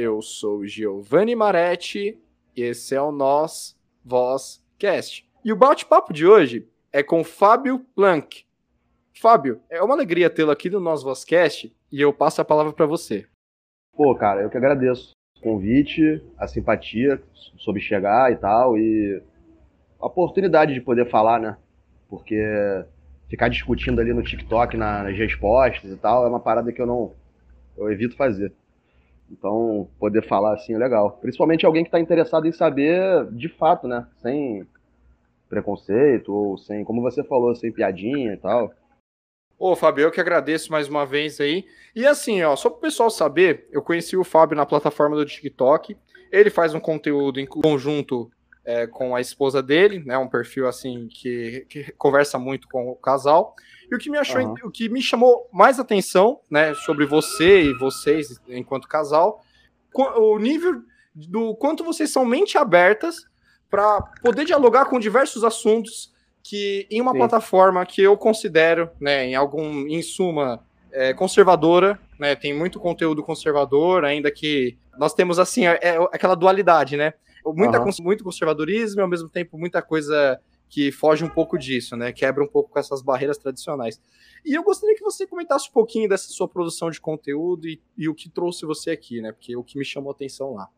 Eu sou Giovanni Maretti e esse é o Nós Voz Cast. E o bate-papo de hoje é com Fábio Planck. Fábio, é uma alegria tê-lo aqui no Nós Voz Cast e eu passo a palavra para você. Pô, cara, eu que agradeço o convite, a simpatia sobre chegar e tal, e a oportunidade de poder falar, né? Porque ficar discutindo ali no TikTok, nas respostas e tal, é uma parada que eu não. Eu evito fazer. Então, poder falar assim é legal. Principalmente alguém que está interessado em saber de fato, né? Sem preconceito, ou sem, como você falou, sem piadinha e tal. Ô, Fábio, eu que agradeço mais uma vez aí. E assim, ó, só para o pessoal saber, eu conheci o Fábio na plataforma do TikTok. Ele faz um conteúdo em conjunto é, com a esposa dele, né? Um perfil assim que, que conversa muito com o casal. E o que me achou, uhum. o que me chamou mais atenção, né, sobre você e vocês enquanto casal, o nível do quanto vocês são mente abertas para poder dialogar com diversos assuntos que em uma Sim. plataforma que eu considero, né, em algum, em suma, é, conservadora, né, tem muito conteúdo conservador, ainda que nós temos assim é, é aquela dualidade, né? Muita, uhum. Muito conservadorismo e ao mesmo tempo muita coisa que foge um pouco disso, né? Quebra um pouco com essas barreiras tradicionais. E eu gostaria que você comentasse um pouquinho dessa sua produção de conteúdo e, e o que trouxe você aqui, né? Porque o que me chamou a atenção lá.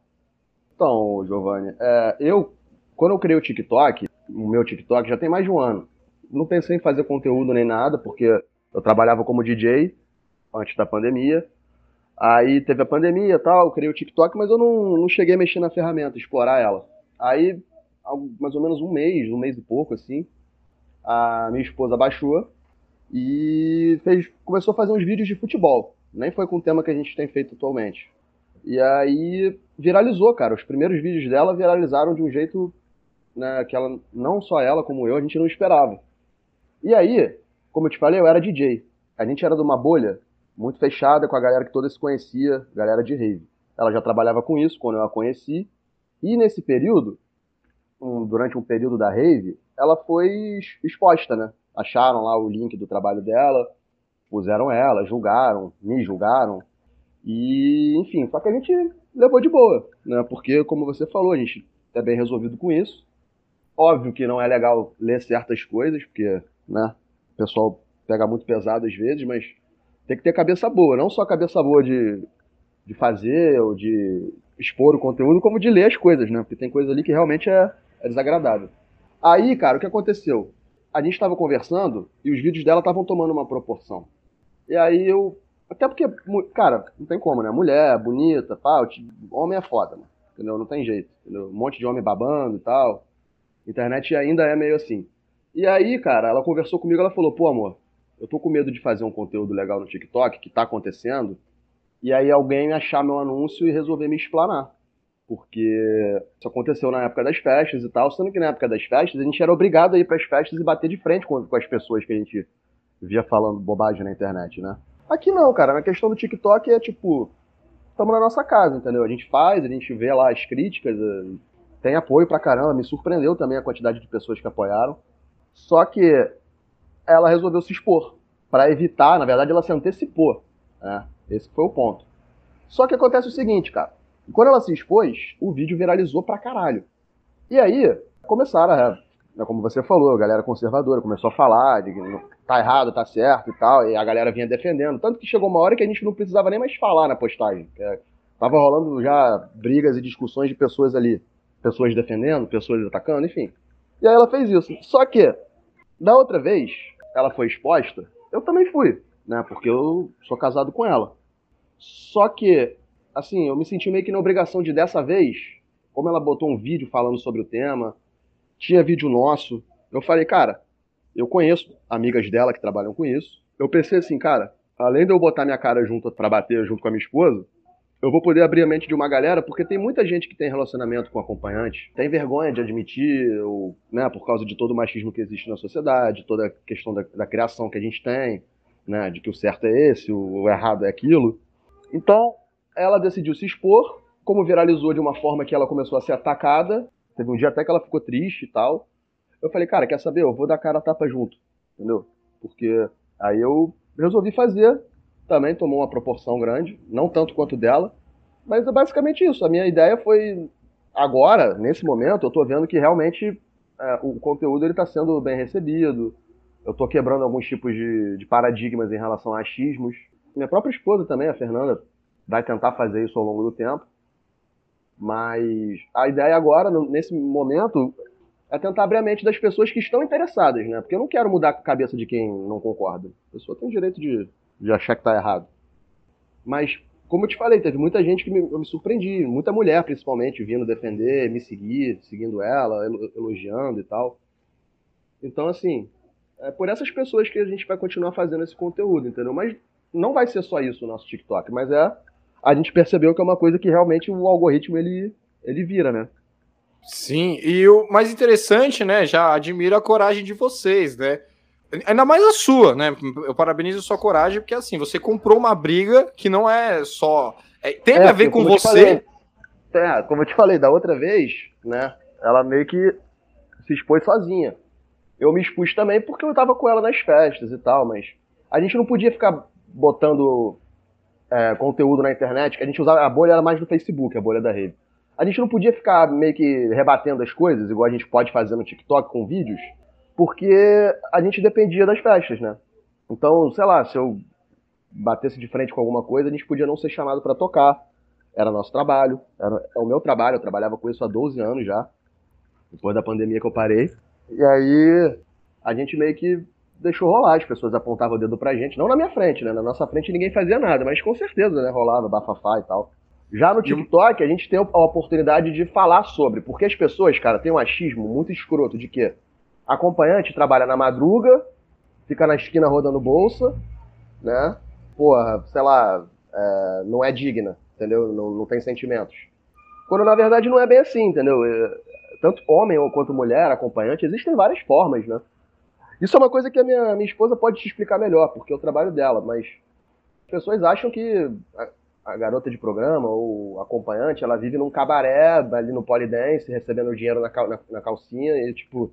Então, Giovanni, é, eu, quando eu criei o TikTok, o meu TikTok já tem mais de um ano. Não pensei em fazer conteúdo nem nada, porque eu trabalhava como DJ antes da pandemia. Aí teve a pandemia e tal, eu criei o TikTok, mas eu não, não cheguei a mexer na ferramenta, explorar ela. Aí, mais ou menos um mês, um mês e pouco, assim, a minha esposa baixou e fez, começou a fazer uns vídeos de futebol. Nem foi com o tema que a gente tem feito atualmente. E aí viralizou, cara. Os primeiros vídeos dela viralizaram de um jeito né, que ela, não só ela como eu, a gente não esperava. E aí, como eu te falei, eu era DJ. A gente era de uma bolha muito fechada com a galera que toda se conhecia, galera de rave. Ela já trabalhava com isso quando eu a conheci. E nesse período, um, durante um período da rave, ela foi exposta, né? Acharam lá o link do trabalho dela, puseram ela, julgaram, me julgaram. E, enfim, só que a gente levou de boa, né? Porque, como você falou, a gente é bem resolvido com isso. Óbvio que não é legal ler certas coisas, porque, né? O pessoal pega muito pesado às vezes, mas tem que ter cabeça boa, não só cabeça boa de, de fazer ou de expor o conteúdo, como de ler as coisas, né? Porque tem coisa ali que realmente é, é desagradável. Aí, cara, o que aconteceu? A gente estava conversando e os vídeos dela estavam tomando uma proporção. E aí eu. Até porque, cara, não tem como, né? Mulher, bonita, tal. Homem é foda, né? Entendeu? Não tem jeito. Entendeu? Um monte de homem babando e tal. Internet ainda é meio assim. E aí, cara, ela conversou comigo, ela falou, pô, amor, eu tô com medo de fazer um conteúdo legal no TikTok, que tá acontecendo, e aí alguém achar meu anúncio e resolver me explanar. Porque isso aconteceu na época das festas e tal, sendo que na época das festas a gente era obrigado a ir para as festas e bater de frente com, com as pessoas que a gente via falando bobagem na internet, né? Aqui não, cara. Na questão do TikTok é tipo, estamos na nossa casa, entendeu? A gente faz, a gente vê lá as críticas, eh, tem apoio pra caramba. Me surpreendeu também a quantidade de pessoas que apoiaram. Só que ela resolveu se expor para evitar, na verdade, ela se antecipou. Né? Esse foi o ponto. Só que acontece o seguinte, cara. Quando ela se expôs, o vídeo viralizou pra caralho. E aí, começaram a, né, como você falou, a galera conservadora começou a falar de tá errado, tá certo e tal, e a galera vinha defendendo. Tanto que chegou uma hora que a gente não precisava nem mais falar na postagem. É, tava rolando já brigas e discussões de pessoas ali. Pessoas defendendo, pessoas atacando, enfim. E aí ela fez isso. Só que, da outra vez, ela foi exposta, eu também fui, né? Porque eu sou casado com ela. Só que, assim, eu me senti meio que na obrigação de dessa vez, como ela botou um vídeo falando sobre o tema, tinha vídeo nosso, eu falei, cara, eu conheço amigas dela que trabalham com isso. Eu pensei assim, cara, além de eu botar minha cara junto para bater junto com a minha esposa, eu vou poder abrir a mente de uma galera, porque tem muita gente que tem relacionamento com acompanhante, tem vergonha de admitir, ou, né, por causa de todo o machismo que existe na sociedade, toda a questão da, da criação que a gente tem, né, de que o certo é esse, o, o errado é aquilo. Então, ela decidiu se expor, como viralizou de uma forma que ela começou a ser atacada, teve um dia até que ela ficou triste e tal. Eu falei, cara, quer saber? Eu vou dar cara a tapa junto, entendeu? Porque aí eu resolvi fazer, também tomou uma proporção grande, não tanto quanto dela, Mas é basicamente isso. A minha ideia foi. Agora, nesse momento, eu tô vendo que realmente é, o conteúdo ele tá sendo bem recebido. Eu tô quebrando alguns tipos de, de paradigmas em relação a achismos. Minha própria esposa também, a Fernanda, vai tentar fazer isso ao longo do tempo. Mas a ideia agora, nesse momento, é tentar abrir a mente das pessoas que estão interessadas, né? Porque eu não quero mudar a cabeça de quem não concorda. A pessoa tem o direito de, de achar que tá errado. Mas, como eu te falei, teve muita gente que me, eu me surpreendi, muita mulher principalmente, vindo defender, me seguir, seguindo ela, elogiando e tal. Então, assim, é por essas pessoas que a gente vai continuar fazendo esse conteúdo, entendeu? Mas não vai ser só isso o nosso TikTok, mas é a gente percebeu que é uma coisa que realmente o algoritmo ele, ele vira, né? Sim, e o mais interessante, né? Já admiro a coragem de vocês, né? Ainda mais a sua, né? Eu parabenizo a sua coragem, porque assim, você comprou uma briga que não é só. É, tem é, a ver com você. Falei, é, como eu te falei da outra vez, né? Ela meio que se expôs sozinha. Eu me expus também porque eu tava com ela nas festas e tal, mas a gente não podia ficar botando é, conteúdo na internet, que a gente usava, a bolha era mais no Facebook, a bolha da rede. A gente não podia ficar meio que rebatendo as coisas, igual a gente pode fazer no TikTok com vídeos, porque a gente dependia das festas, né? Então, sei lá, se eu batesse de frente com alguma coisa, a gente podia não ser chamado para tocar. Era nosso trabalho, era, é o meu trabalho, eu trabalhava com isso há 12 anos já, depois da pandemia que eu parei. E aí a gente meio que deixou rolar, as pessoas apontavam o dedo pra gente, não na minha frente, né? Na nossa frente ninguém fazia nada, mas com certeza, né? Rolava bafafá e tal. Já no TikTok, a gente tem a oportunidade de falar sobre, porque as pessoas, cara, têm um achismo muito escroto de que acompanhante trabalha na madruga, fica na esquina rodando bolsa, né? Porra, sei lá, é, não é digna, entendeu? Não, não tem sentimentos. Quando na verdade não é bem assim, entendeu? É, tanto homem quanto mulher, acompanhante, existem várias formas, né? Isso é uma coisa que a minha, minha esposa pode te explicar melhor, porque é o trabalho dela, mas as pessoas acham que a, a garota de programa ou acompanhante, ela vive num cabaré ali no polidense, recebendo dinheiro na, na, na calcinha e, tipo,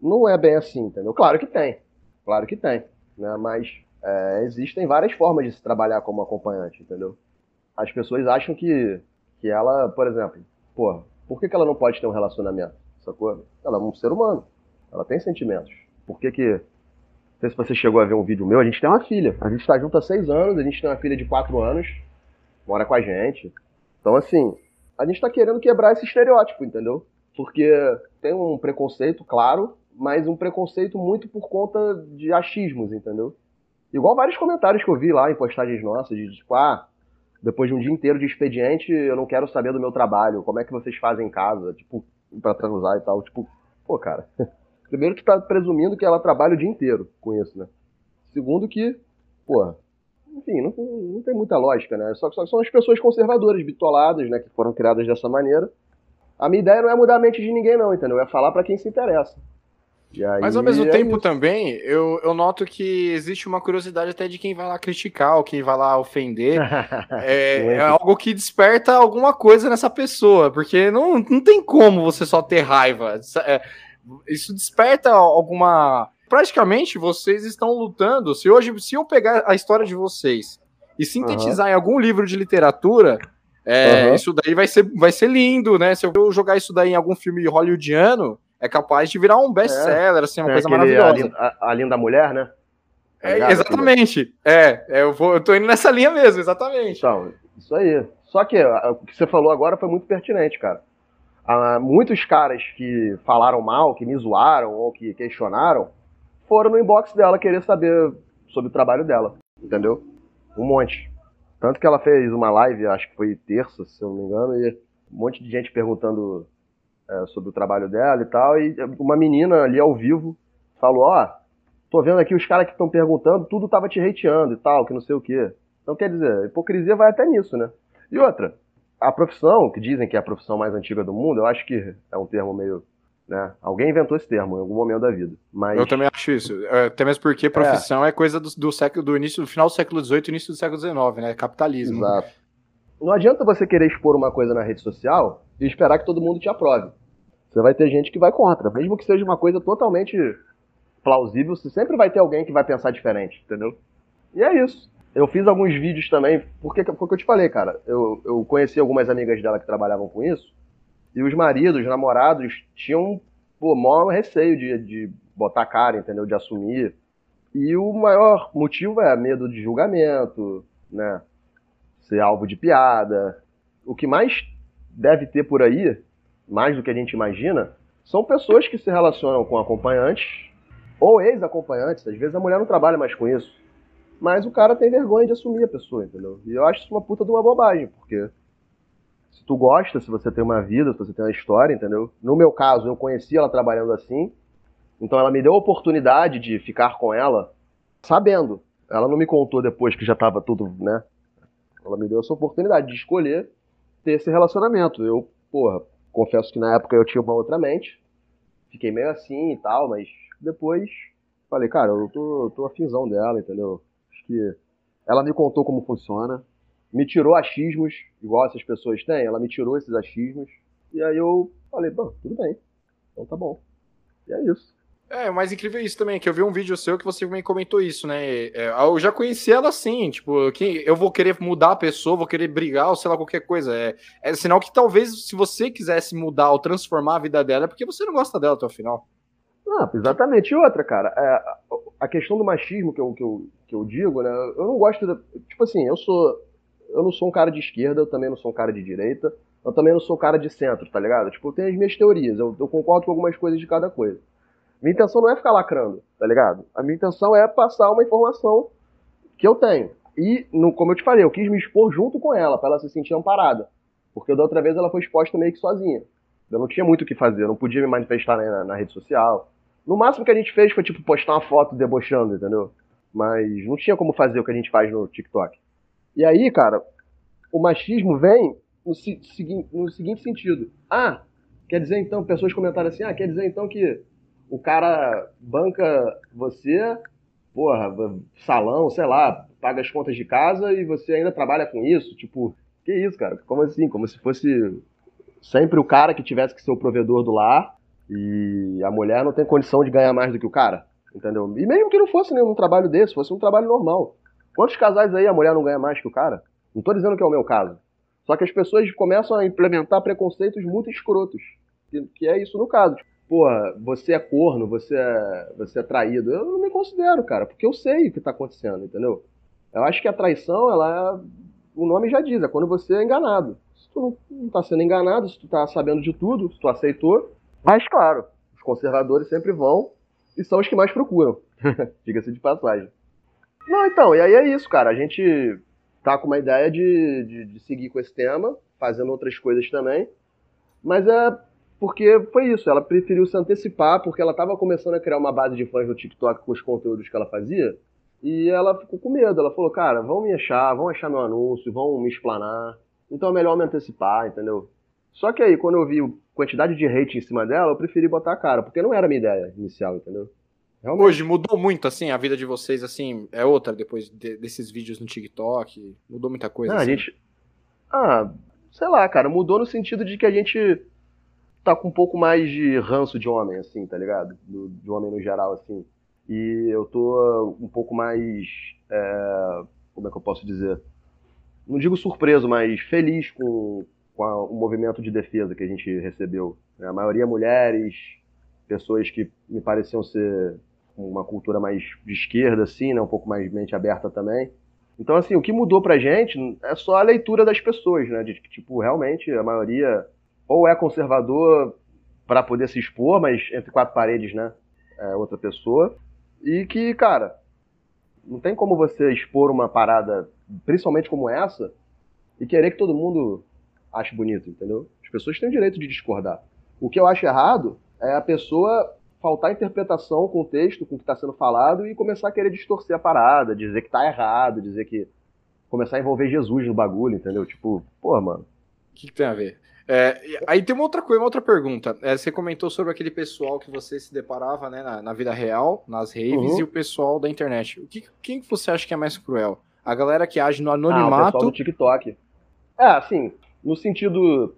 não é bem assim, entendeu? Claro que tem, claro que tem, né? Mas é, existem várias formas de se trabalhar como acompanhante, entendeu? As pessoas acham que, que ela, por exemplo, porra, por que, que ela não pode ter um relacionamento? Sacou? Ela é um ser humano, ela tem sentimentos por que que... Não sei se você chegou a ver um vídeo meu, a gente tem uma filha. A gente está junto há seis anos, a gente tem uma filha de quatro anos, mora com a gente. Então, assim, a gente está querendo quebrar esse estereótipo, entendeu? Porque tem um preconceito, claro, mas um preconceito muito por conta de achismos, entendeu? Igual vários comentários que eu vi lá em postagens nossas, de tipo, ah, depois de um dia inteiro de expediente, eu não quero saber do meu trabalho, como é que vocês fazem em casa, tipo, pra transar e tal. Tipo, pô, cara, Primeiro que tá presumindo que ela trabalha o dia inteiro com isso, né? Segundo que, pô, enfim, não, não tem muita lógica, né? Só, só são as pessoas conservadoras, bitoladas, né? Que foram criadas dessa maneira. A minha ideia não é mudar a mente de ninguém, não, entendeu? É falar para quem se interessa. Aí, Mas ao mesmo é tempo também, eu, eu noto que existe uma curiosidade até de quem vai lá criticar ou quem vai lá ofender. é, é, algo que desperta alguma coisa nessa pessoa, porque não, não tem como você só ter raiva. É, isso desperta alguma. Praticamente vocês estão lutando. Se hoje, se eu pegar a história de vocês e sintetizar uhum. em algum livro de literatura, é, uhum. isso daí vai ser, vai ser lindo, né? Se eu jogar isso daí em algum filme hollywoodiano, é capaz de virar um best-seller, assim, uma é coisa maravilhosa. A, a, linda mulher, né? É, exatamente. É, é, eu, vou, eu tô indo nessa linha mesmo, exatamente. Então, isso aí. Só que o que você falou agora foi muito pertinente, cara. Ah, muitos caras que falaram mal, que me zoaram ou que questionaram, foram no inbox dela querer saber sobre o trabalho dela, entendeu? Um monte. Tanto que ela fez uma live, acho que foi terça, se eu não me engano, e um monte de gente perguntando é, sobre o trabalho dela e tal, e uma menina ali ao vivo falou, ó, oh, tô vendo aqui os caras que estão perguntando, tudo tava te hateando e tal, que não sei o quê. Então, quer dizer, a hipocrisia vai até nisso, né? E outra, a profissão, que dizem que é a profissão mais antiga do mundo, eu acho que é um termo meio. Né? Alguém inventou esse termo em algum momento da vida. Mas... Eu também acho isso. É, até mesmo porque profissão é, é coisa do, do, século, do início, do final do século XVIII e início do século XIX, né? Capitalismo. Exato. Não adianta você querer expor uma coisa na rede social e esperar que todo mundo te aprove. Você vai ter gente que vai contra. Mesmo que seja uma coisa totalmente plausível, você sempre vai ter alguém que vai pensar diferente, entendeu? E é isso. eu fiz alguns vídeos também, porque, porque eu te falei, cara, eu, eu conheci algumas amigas dela que trabalhavam com isso, e os maridos, os namorados, tinham, pô, maior receio de, de botar cara, entendeu? De assumir. E o maior motivo é medo de julgamento, né? Ser alvo de piada. O que mais deve ter por aí, mais do que a gente imagina, são pessoas que se relacionam com acompanhantes ou ex-acompanhantes. Às vezes a mulher não trabalha mais com isso. Mas o cara tem vergonha de assumir a pessoa, entendeu? E eu acho isso uma puta de uma bobagem, porque se tu gosta, se você tem uma vida, se você tem uma história, entendeu? No meu caso, eu conheci ela trabalhando assim, então ela me deu a oportunidade de ficar com ela sabendo. Ela não me contou depois que já estava tudo, né? Ela me deu essa oportunidade de escolher ter esse relacionamento. Eu, porra, confesso que na época eu tinha uma outra mente. Fiquei meio assim e tal, mas depois falei, cara, eu tô, tô afinzão dela, entendeu? que ela me contou como funciona, me tirou achismos, igual essas pessoas têm, ela me tirou esses achismos, e aí eu falei, bom, tudo bem, então tá bom. E é isso. É, o mais incrível é isso também, que eu vi um vídeo seu que você também comentou isso, né? É, eu já conheci ela assim, tipo, que eu vou querer mudar a pessoa, vou querer brigar, ou sei lá, qualquer coisa. É, é sinal que talvez, se você quisesse mudar ou transformar a vida dela, é porque você não gosta dela até o final. Ah, exatamente. E outra, cara, é, a questão do machismo que eu, que, eu, que eu digo, né? Eu não gosto. Tipo assim, eu sou. Eu não sou um cara de esquerda, eu também não sou um cara de direita, eu também não sou um cara de centro, tá ligado? Tipo, eu tenho as minhas teorias, eu, eu concordo com algumas coisas de cada coisa. Minha intenção não é ficar lacrando, tá ligado? A minha intenção é passar uma informação que eu tenho. E, no, como eu te falei, eu quis me expor junto com ela, para ela se sentir amparada. Porque da outra vez ela foi exposta meio que sozinha. Eu não tinha muito o que fazer, eu não podia me manifestar na, na rede social. No máximo que a gente fez foi, tipo, postar uma foto debochando, entendeu? Mas não tinha como fazer o que a gente faz no TikTok. E aí, cara, o machismo vem no, no seguinte sentido. Ah, quer dizer então, pessoas comentaram assim, ah, quer dizer então que o cara banca você, porra, salão, sei lá, paga as contas de casa e você ainda trabalha com isso? Tipo, que isso, cara? Como assim? Como se fosse sempre o cara que tivesse que ser o provedor do lar e a mulher não tem condição de ganhar mais do que o cara, entendeu? E mesmo que não fosse nenhum trabalho desse, fosse um trabalho normal. Quantos casais aí a mulher não ganha mais que o cara? Não tô dizendo que é o meu caso. Só que as pessoas começam a implementar preconceitos muito escrotos. Que, que é isso no caso. Porra, você é corno, você é, você é traído. Eu não me considero, cara, porque eu sei o que tá acontecendo, entendeu? Eu acho que a traição, ela é, o nome já diz, é quando você é enganado. Se tu não, não tá sendo enganado, se tu tá sabendo de tudo, se tu aceitou, mas, claro, os conservadores sempre vão e são os que mais procuram. Diga-se de passagem. Não, então, e aí é isso, cara. A gente tá com uma ideia de, de, de, seguir com esse tema, fazendo outras coisas também. Mas é porque foi isso. Ela preferiu se antecipar porque ela tava começando a criar uma base de fãs no TikTok com os conteúdos que ela fazia. E ela ficou com medo. Ela falou, cara, vão me achar, vão achar meu anúncio, vão me explanar. Então é melhor me antecipar, entendeu? Só que aí, quando eu vi a quantidade de hate em cima dela, eu preferi botar a cara, porque não era a minha ideia inicial, entendeu? Realmente. Hoje mudou muito, assim, a vida de vocês, assim, é outra depois de, desses vídeos no TikTok? Mudou muita coisa? Não, assim? a gente. Ah, sei lá, cara, mudou no sentido de que a gente tá com um pouco mais de ranço de homem, assim, tá ligado? Do, de homem no geral, assim. E eu tô um pouco mais. É, como é que eu posso dizer? Não digo surpreso, mas feliz com, com a, o movimento de defesa que a gente recebeu. A maioria mulheres, pessoas que me pareciam ser uma cultura mais de esquerda, assim, né? um pouco mais mente aberta também. Então, assim, o que mudou pra gente é só a leitura das pessoas, né? De tipo, realmente a maioria ou é conservador para poder se expor, mas entre quatro paredes, né? É outra pessoa. E que, cara, não tem como você expor uma parada, principalmente como essa, e querer que todo mundo acho bonito, entendeu? As pessoas têm o direito de discordar. O que eu acho errado é a pessoa faltar interpretação com o texto, com o que está sendo falado e começar a querer distorcer a parada, dizer que tá errado, dizer que. começar a envolver Jesus no bagulho, entendeu? Tipo, pô, mano. O que, que, tem a ver? É, aí tem uma outra coisa, uma outra pergunta. É, você comentou sobre aquele pessoal que você se deparava né, na, na vida real, nas raves, uhum. e o pessoal da internet. O que, quem você acha que é mais cruel? A galera que age no anonimato. Ah, o pessoal do TikTok. É, assim, no sentido,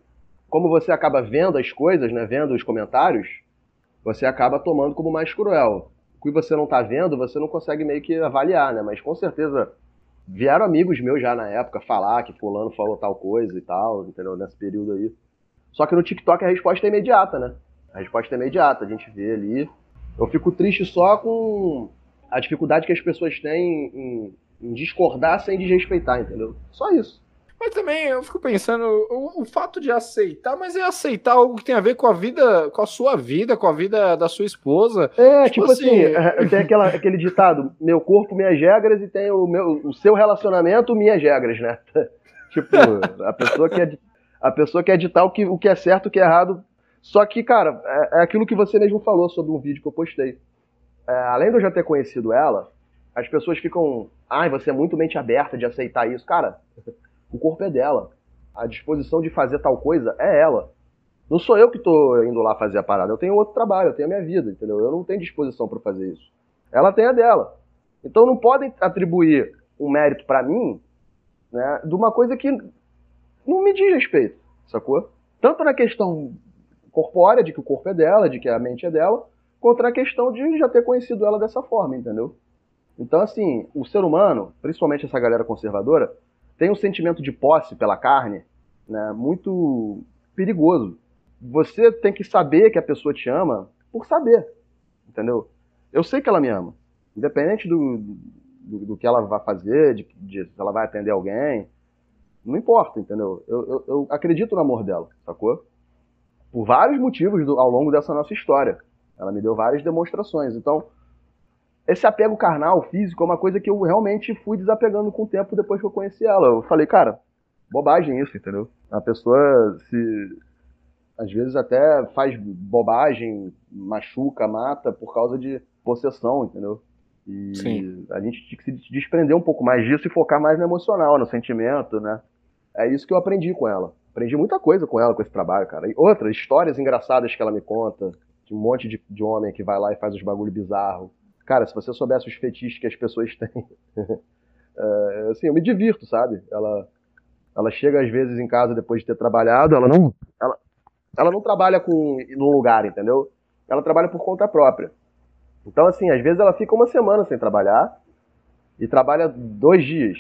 como você acaba vendo as coisas, né, vendo os comentários, você acaba tomando como mais cruel. O que você não está vendo, você não consegue meio que avaliar, né? Mas com certeza Vieram amigos meus já na época falar que fulano falou tal coisa e tal, entendeu? Nesse período aí. Só que no TikTok a resposta é imediata, né? A resposta é imediata, a gente vê ali. Eu fico triste só com a dificuldade que as pessoas têm em, em discordar sem desrespeitar, entendeu? Só isso. Mas também eu fico pensando, o, o, fato de aceitar, mas é aceitar algo que tem a ver com a vida, com a sua vida, com a vida da sua esposa. É, tipo, tipo assim, assim é, tem aquela, aquele ditado, meu corpo, minhas regras, e tem o, meu, o seu relacionamento, minhas regras, né? tipo, a pessoa quer, a pessoa quer ditar o que, o que é certo, o que é errado. Só que, cara, é, é aquilo que você mesmo falou sobre um vídeo que eu postei. É, além de eu já ter conhecido ela, as pessoas ficam, ai, você é muito mente aberta de aceitar isso. Cara, o corpo é dela. A disposição de fazer tal coisa é ela. Não sou eu que estou indo lá fazer a parada. Eu tenho outro trabalho, eu tenho a minha vida, entendeu? Eu não tenho disposição para fazer isso. Ela tem a dela. Então não podem atribuir um mérito para mim né, de uma coisa que não me diz respeito, sacou? Tanto na questão corpórea, de que o corpo é dela, de que a mente é dela, quanto na questão de já ter conhecido ela dessa forma, entendeu? Então, assim, o ser humano, principalmente essa galera conservadora, tem um sentimento de posse pela carne né, muito perigoso. Você tem que saber que a pessoa te ama por saber, entendeu? Eu sei que ela me ama, independente do, do, do que ela vai fazer, de, de, se ela vai atender alguém, não importa, entendeu? Eu, eu, eu acredito no amor dela, sacou? Por vários motivos do, ao longo dessa nossa história. Ela me deu várias demonstrações. Então, esse apego carnal, físico, é uma coisa que eu realmente fui desapegando com o tempo depois que eu conheci ela. Eu falei, cara, bobagem isso, entendeu? A pessoa se. Às vezes até faz bobagem, machuca, mata por causa de possessão, entendeu? E Sim. a gente tinha que se desprender um pouco mais disso e focar mais no emocional, no sentimento, né? É isso que eu aprendi com ela. Aprendi muita coisa com ela, com esse trabalho, cara. E outras histórias engraçadas que ela me conta. De um monte de, de homem que vai lá e faz os bagulho bizarro. Cara, se você soubesse os fetiches que as pessoas têm, é, assim, eu me divirto, sabe? Ela, ela chega às vezes em casa depois de ter trabalhado, ela não, ela, ela não trabalha com num lugar, entendeu? Ela trabalha por conta própria. Então, assim, às vezes ela fica uma semana sem trabalhar e trabalha dois dias.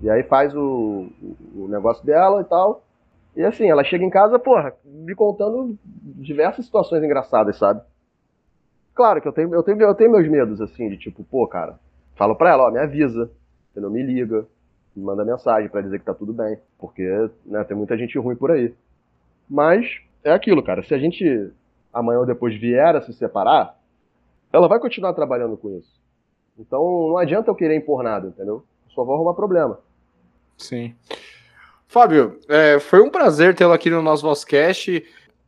E aí faz o, o negócio dela e tal. E assim, ela chega em casa, porra, me contando diversas situações engraçadas, sabe? Claro que eu tenho, eu tenho, eu tenho meus medos, assim, de tipo, pô, cara, falo pra ela, ó, me avisa, entendeu? Me liga, me manda mensagem para dizer que tá tudo bem, porque, né, tem muita gente ruim por aí. Mas é aquilo, cara, se a gente amanhã ou depois vier a se separar, ela vai continuar trabalhando com isso. Então não adianta eu querer impor nada, entendeu? Eu só vou arrumar problema. Sim. Fábio, é, foi um prazer tê-lo aqui no nosso Vozcast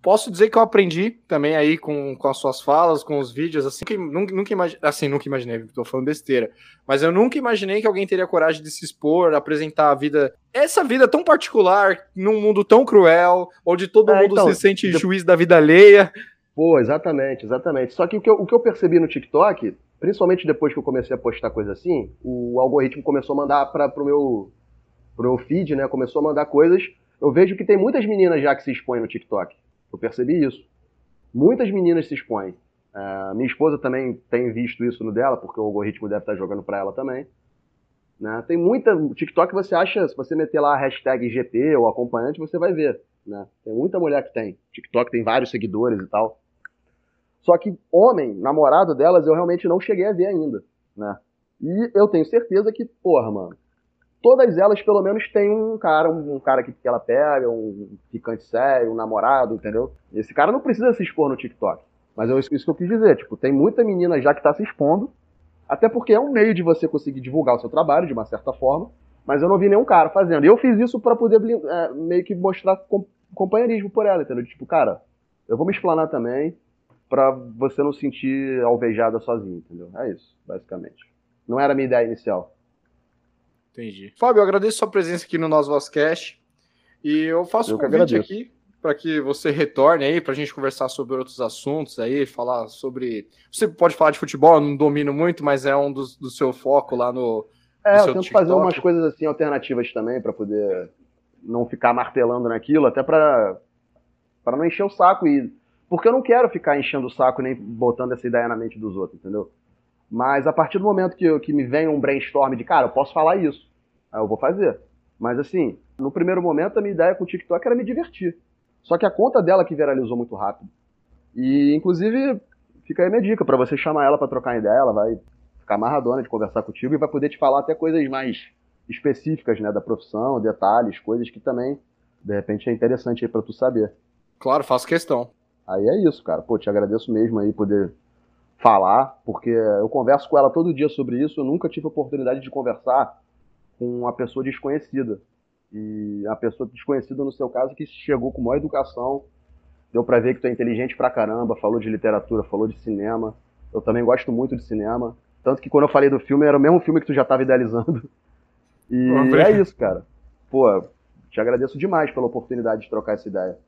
posso dizer que eu aprendi também aí com, com as suas falas, com os vídeos, assim, que nunca, nunca imaginei, assim, nunca imaginei, tô falando besteira, mas eu nunca imaginei que alguém teria coragem de se expor, apresentar a vida, essa vida tão particular, num mundo tão cruel, onde todo é, mundo então, se sente de... juiz da vida alheia. Pô, exatamente, exatamente. Só que o que, eu, o que eu percebi no TikTok, principalmente depois que eu comecei a postar coisa assim, o algoritmo começou a mandar para pro meu, pro meu feed, né, começou a mandar coisas, eu vejo que tem muitas meninas já que se expõem no TikTok. Eu percebi isso. Muitas meninas se expõem. Uh, minha esposa também tem visto isso no dela, porque o algoritmo deve estar jogando para ela também. Né? Tem muita. TikTok você acha, se você meter lá a hashtag GP ou acompanhante, você vai ver. Né? Tem muita mulher que tem. TikTok tem vários seguidores e tal. Só que homem, namorado delas, eu realmente não cheguei a ver ainda. Né? E eu tenho certeza que, porra, mano, todas elas, pelo menos, têm um cara, um, cara que, que ela pega, um ficante sério, um namorado, entendeu? Esse cara não precisa se expor no TikTok. Mas é isso que eu quis dizer, tipo, tem muita menina já que tá se expondo, até porque é um meio de você conseguir divulgar o seu trabalho, de uma certa forma, mas eu não vi nenhum cara fazendo. E eu fiz isso para poder é, meio que mostrar companheirismo por ela, entendeu? Tipo, cara, eu vou me explanar também para você não sentir alvejada sozinho, entendeu? É isso, basicamente. Não era a minha ideia inicial. Entendi. Fábio, eu agradeço sua presença aqui no nosso Vozcast. E eu faço eu um convite aqui para que você retorne aí para a gente conversar sobre outros assuntos aí, falar sobre. Você pode falar de futebol, eu não domino muito, mas é um dos, do seu foco lá no. É, no eu tento TikTok. fazer umas coisas assim alternativas também para poder não ficar martelando naquilo, até para para não encher o saco e porque eu não quero ficar enchendo o saco nem botando essa ideia na mente dos outros, entendeu? Mas a partir do momento que, que me vem um brainstorm de, cara, eu posso falar isso, aí eu vou fazer. Mas assim, no primeiro momento a minha ideia com o TikTok era me divertir. Só que a conta dela que viralizou muito rápido. E inclusive, fica aí minha dica para você chamar ela para trocar ideia, ela vai ficar amarradona de conversar contigo e vai poder te falar até coisas mais específicas, né, da profissão, detalhes, coisas que também de repente é interessante aí para tu saber. Claro, faço questão. Aí é isso, cara. Pô, te agradeço mesmo aí poder falar, porque eu converso com ela todo dia sobre isso, eu nunca tive oportunidade de conversar com uma pessoa desconhecida. E a pessoa desconhecida, no seu caso, que chegou com maior educação, deu pra ver que tu é inteligente pra caramba, falou de literatura, falou de cinema. Eu também gosto muito de cinema. Tanto que quando eu falei do filme, era o mesmo filme que tu já tava idealizando. E é isso, cara. Pô, te agradeço demais pela oportunidade de trocar essa ideia.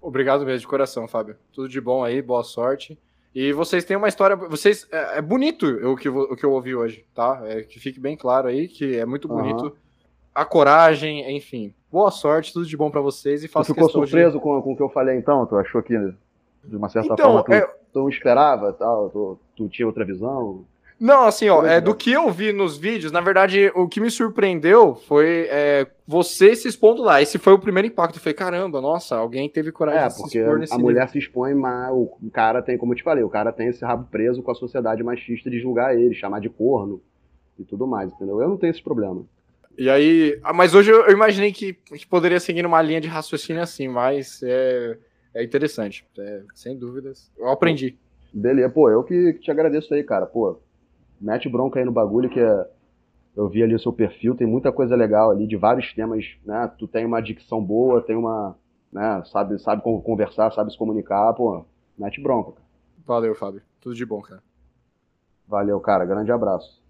Obrigado mesmo, de coração, Fábio. Tudo de bom aí, boa sorte. E vocês têm uma história. Vocês é, é bonito o que, o que eu ouvi hoje, tá? É, que fique bem claro aí que é muito bonito. Uhum. A coragem, enfim. Boa sorte, tudo de bom para vocês e faço Tu ficou surpreso de... com, com o que eu falei então? Tu achou que de uma certa então, forma tu, é... tu não esperava, tal? Tu, tu tinha outra visão? Não, assim, ó, é, do que eu vi nos vídeos, na verdade, o que me surpreendeu foi é, você se expondo lá. Esse foi o primeiro impacto. Eu falei, caramba, nossa, alguém teve coragem é, de se expor nesse a nível. mulher se expõe, mas o cara tem, como eu te falei, o cara tem esse rabo preso com a sociedade machista de julgar ele, chamar de corno e tudo mais, entendeu? Eu não tenho esse problema. E aí, ah, mas hoje eu imaginei que, que poderia seguir numa linha de raciocínio assim, mas é, é interessante, é, sem dúvidas. Eu aprendi. Beleza, pô, eu que, que te agradeço aí, cara, pô mete bronca aí no bagulho que é, eu vi ali o seu perfil, tem muita coisa legal ali de vários temas, né? Tu tem uma dicção boa, tem uma, né, sabe, sabe conversar, sabe se comunicar, pô, mete bronca. Valeu, Fábio. Tudo de bom, cara. Valeu, cara. Grande abraço.